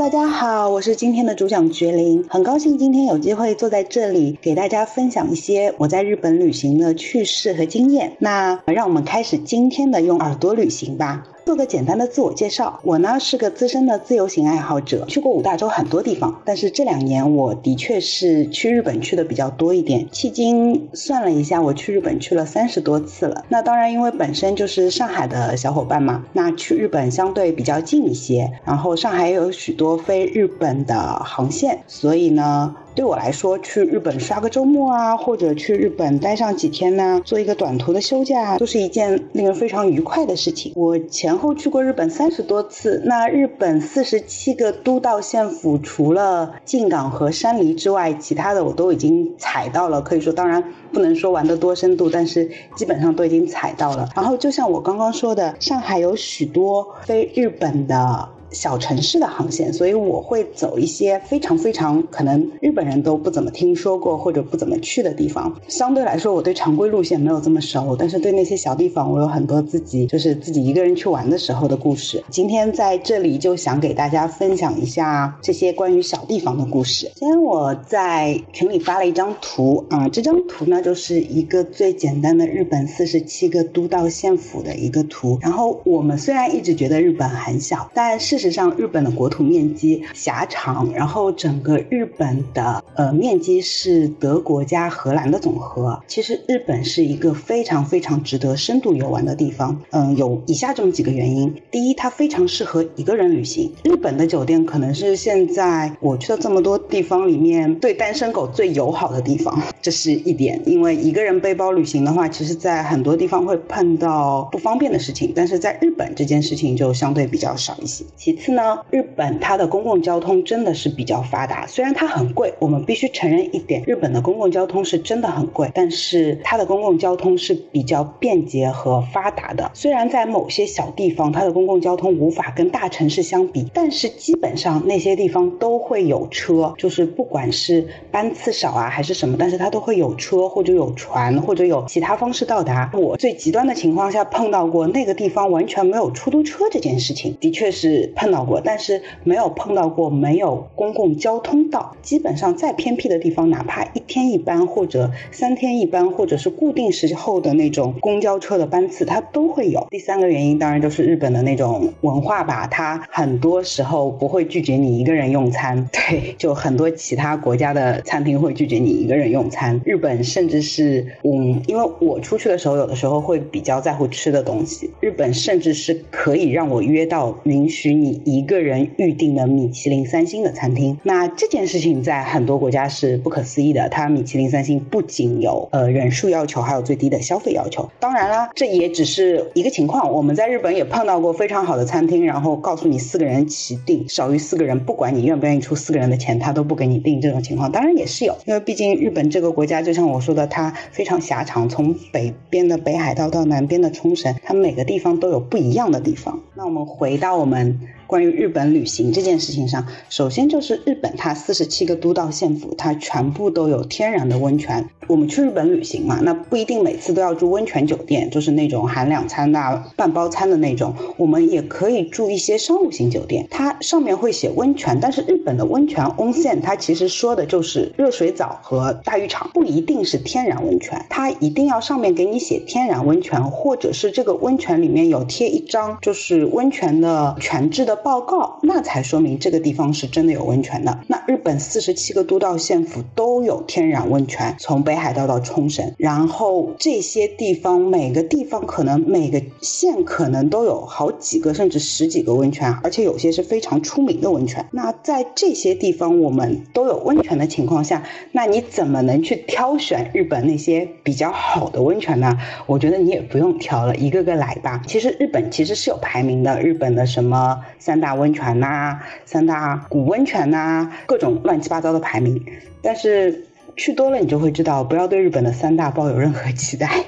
大家好，我是今天的主讲绝灵，很高兴今天有机会坐在这里给大家分享一些我在日本旅行的趣事和经验。那让我们开始今天的用耳朵旅行吧。做个简单的自我介绍，我呢是个资深的自由行爱好者，去过五大洲很多地方，但是这两年我的确是去日本去的比较多一点。迄今算了一下，我去日本去了三十多次了。那当然，因为本身就是上海的小伙伴嘛，那去日本相对比较近一些，然后上海也有许多飞日本的航线，所以呢。对我来说，去日本刷个周末啊，或者去日本待上几天呢，做一个短途的休假，都是一件令人非常愉快的事情。我前后去过日本三十多次，那日本四十七个都道县府，除了静冈和山梨之外，其他的我都已经踩到了。可以说，当然不能说玩得多深度，但是基本上都已经踩到了。然后，就像我刚刚说的，上海有许多飞日本的。小城市的航线，所以我会走一些非常非常可能日本人都不怎么听说过或者不怎么去的地方。相对来说，我对常规路线没有这么熟，但是对那些小地方，我有很多自己就是自己一个人去玩的时候的故事。今天在这里就想给大家分享一下这些关于小地方的故事。今天我在群里发了一张图啊，这张图呢就是一个最简单的日本四十七个都道县府的一个图。然后我们虽然一直觉得日本很小，但是实上，日本的国土面积狭长，然后整个日本的呃面积是德国加荷兰的总和。其实日本是一个非常非常值得深度游玩的地方。嗯，有以下这么几个原因：第一，它非常适合一个人旅行。日本的酒店可能是现在我去的这么多地方里面对单身狗最友好的地方，这是一点。因为一个人背包旅行的话，其实在很多地方会碰到不方便的事情，但是在日本这件事情就相对比较少一些。其次呢，日本它的公共交通真的是比较发达，虽然它很贵，我们必须承认一点，日本的公共交通是真的很贵，但是它的公共交通是比较便捷和发达的。虽然在某些小地方，它的公共交通无法跟大城市相比，但是基本上那些地方都会有车，就是不管是班次少啊还是什么，但是它都会有车或者有船或者有其他方式到达。我最极端的情况下碰到过那个地方完全没有出租车这件事情，的确是。碰到过，但是没有碰到过没有公共交通到。基本上再偏僻的地方，哪怕一天一班或者三天一班，或者是固定时候的那种公交车的班次，它都会有。第三个原因当然就是日本的那种文化吧，它很多时候不会拒绝你一个人用餐。对，就很多其他国家的餐厅会拒绝你一个人用餐，日本甚至是嗯，因为我出去的时候，有的时候会比较在乎吃的东西，日本甚至是可以让我约到允许你。一个人预定的米其林三星的餐厅，那这件事情在很多国家是不可思议的。它米其林三星不仅有呃人数要求，还有最低的消费要求。当然啦，这也只是一个情况。我们在日本也碰到过非常好的餐厅，然后告诉你四个人起订，少于四个人，不管你愿不愿意出四个人的钱，他都不给你订。这种情况当然也是有，因为毕竟日本这个国家，就像我说的，它非常狭长，从北边的北海道到南边的冲绳，它每个地方都有不一样的地方。那我们回到我们。关于日本旅行这件事情上，首先就是日本它四十七个都道县府，它全部都有天然的温泉。我们去日本旅行嘛，那不一定每次都要住温泉酒店，就是那种含两餐的、半包餐的那种。我们也可以住一些商务型酒店，它上面会写温泉，但是日本的温泉 onsen 它其实说的就是热水澡和大浴场，不一定是天然温泉。它一定要上面给你写天然温泉，或者是这个温泉里面有贴一张就是温泉的全制的。报告，那才说明这个地方是真的有温泉的。那日本四十七个都道县府都都有天然温泉，从北海道到冲绳，然后这些地方每个地方可能每个县可能都有好几个甚至十几个温泉，而且有些是非常出名的温泉。那在这些地方我们都有温泉的情况下，那你怎么能去挑选日本那些比较好的温泉呢？我觉得你也不用挑了，一个个来吧。其实日本其实是有排名的，日本的什么。三大温泉呐，三大古温泉呐，各种乱七八糟的排名。但是去多了，你就会知道，不要对日本的三大抱有任何期待。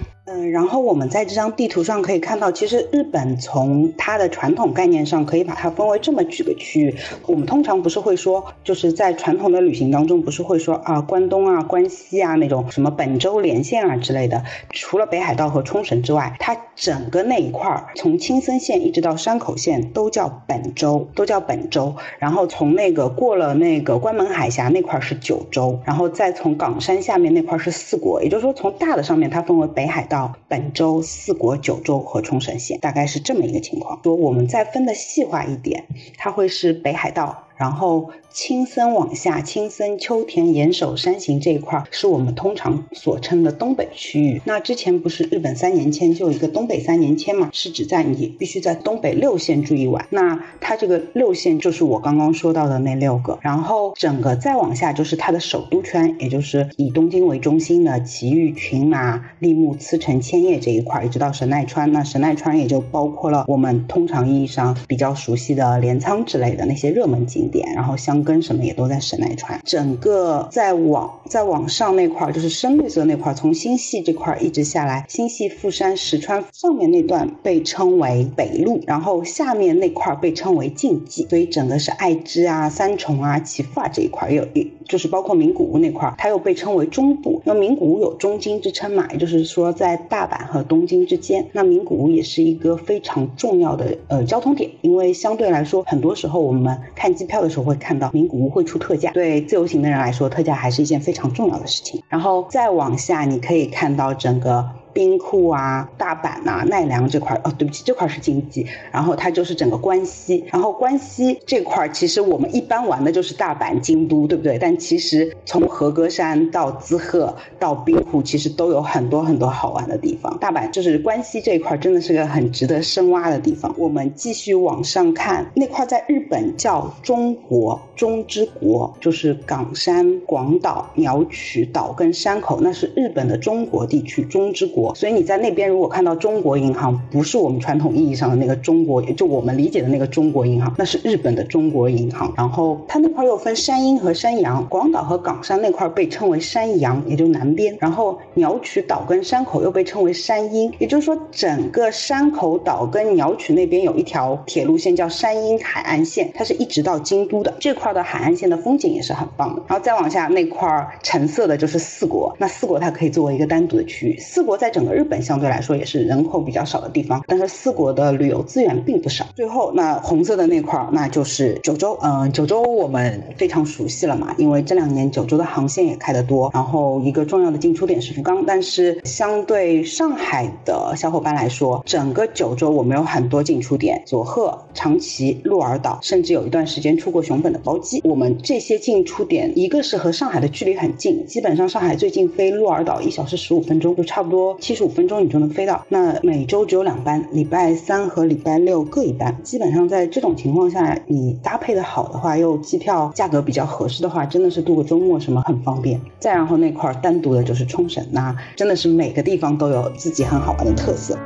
然后我们在这张地图上可以看到，其实日本从它的传统概念上可以把它分为这么几个区域。我们通常不是会说，就是在传统的旅行当中，不是会说啊关东啊、关西啊那种什么本州连线啊之类的。除了北海道和冲绳之外，它整个那一块儿，从青森县一直到山口县都叫本州，都叫本州。然后从那个过了那个关门海峡那块是九州，然后再从冈山下面那块是四国。也就是说，从大的上面它分为北海道、本州、四国、九州和冲绳县，大概是这么一个情况。说我们再分的细化一点，它会是北海道，然后。青森往下，青森、秋田、岩手、山形这一块是我们通常所称的东北区域。那之前不是日本三年签就一个东北三年签嘛？是指在你必须在东北六县住一晚。那它这个六县就是我刚刚说到的那六个。然后整个再往下就是它的首都圈，也就是以东京为中心的埼玉、群马、立木、茨城、千叶这一块，一直到神奈川。那神奈川也就包括了我们通常意义上比较熟悉的镰仓之类的那些热门景点。然后相跟什么也都在神奈川，整个再往再往上那块儿就是深绿色那块儿，从新系这块儿一直下来，新系富山石川上面那段被称为北路，然后下面那块儿被称为近畿，所以整个是爱知啊、三重啊、岐阜啊这一块儿，有一就是包括名古屋那块儿，它又被称为中部。那名古屋有中京之称嘛，也就是说在大阪和东京之间，那名古屋也是一个非常重要的呃交通点，因为相对来说，很多时候我们看机票的时候会看到名古屋。会出特价，对自由行的人来说，特价还是一件非常重要的事情。然后再往下，你可以看到整个。兵库啊，大阪呐，奈良这块哦，对不起，这块是经济，然后它就是整个关西，然后关西这块其实我们一般玩的就是大阪、京都，对不对？但其实从和歌山到滋贺到兵库，其实都有很多很多好玩的地方。大阪就是关西这一块，真的是个很值得深挖的地方。我们继续往上看，那块在日本叫中国中之国，就是冈山、广岛、鸟取岛跟山口，那是日本的中国地区中之国。所以你在那边如果看到中国银行，不是我们传统意义上的那个中国，就我们理解的那个中国银行，那是日本的中国银行。然后它那块又分山阴和山阳，广岛和冈山那块被称为山阳，也就南边。然后鸟取岛跟山口又被称为山阴，也就是说整个山口岛跟鸟取那边有一条铁路线叫山阴海岸线，它是一直到京都的。这块的海岸线的风景也是很棒的。然后再往下那块橙色的就是四国，那四国它可以作为一个单独的区域。四国在整个日本相对来说也是人口比较少的地方，但是四国的旅游资源并不少。最后，那红色的那块儿，那就是九州。嗯，九州我们非常熟悉了嘛，因为这两年九州的航线也开得多。然后一个重要的进出点是福冈，但是相对上海的小伙伴来说，整个九州我们有很多进出点，佐贺、长崎、鹿儿岛，甚至有一段时间出过熊本的包机。我们这些进出点，一个是和上海的距离很近，基本上上海最近飞鹿儿岛一小时十五分钟，就差不多。七十五分钟你就能飞到，那每周只有两班，礼拜三和礼拜六各一班。基本上在这种情况下，你搭配的好的话，又机票价格比较合适的话，真的是度个周末什么很方便。再然后那块单独的就是冲绳，呐真的是每个地方都有自己很好玩的特色。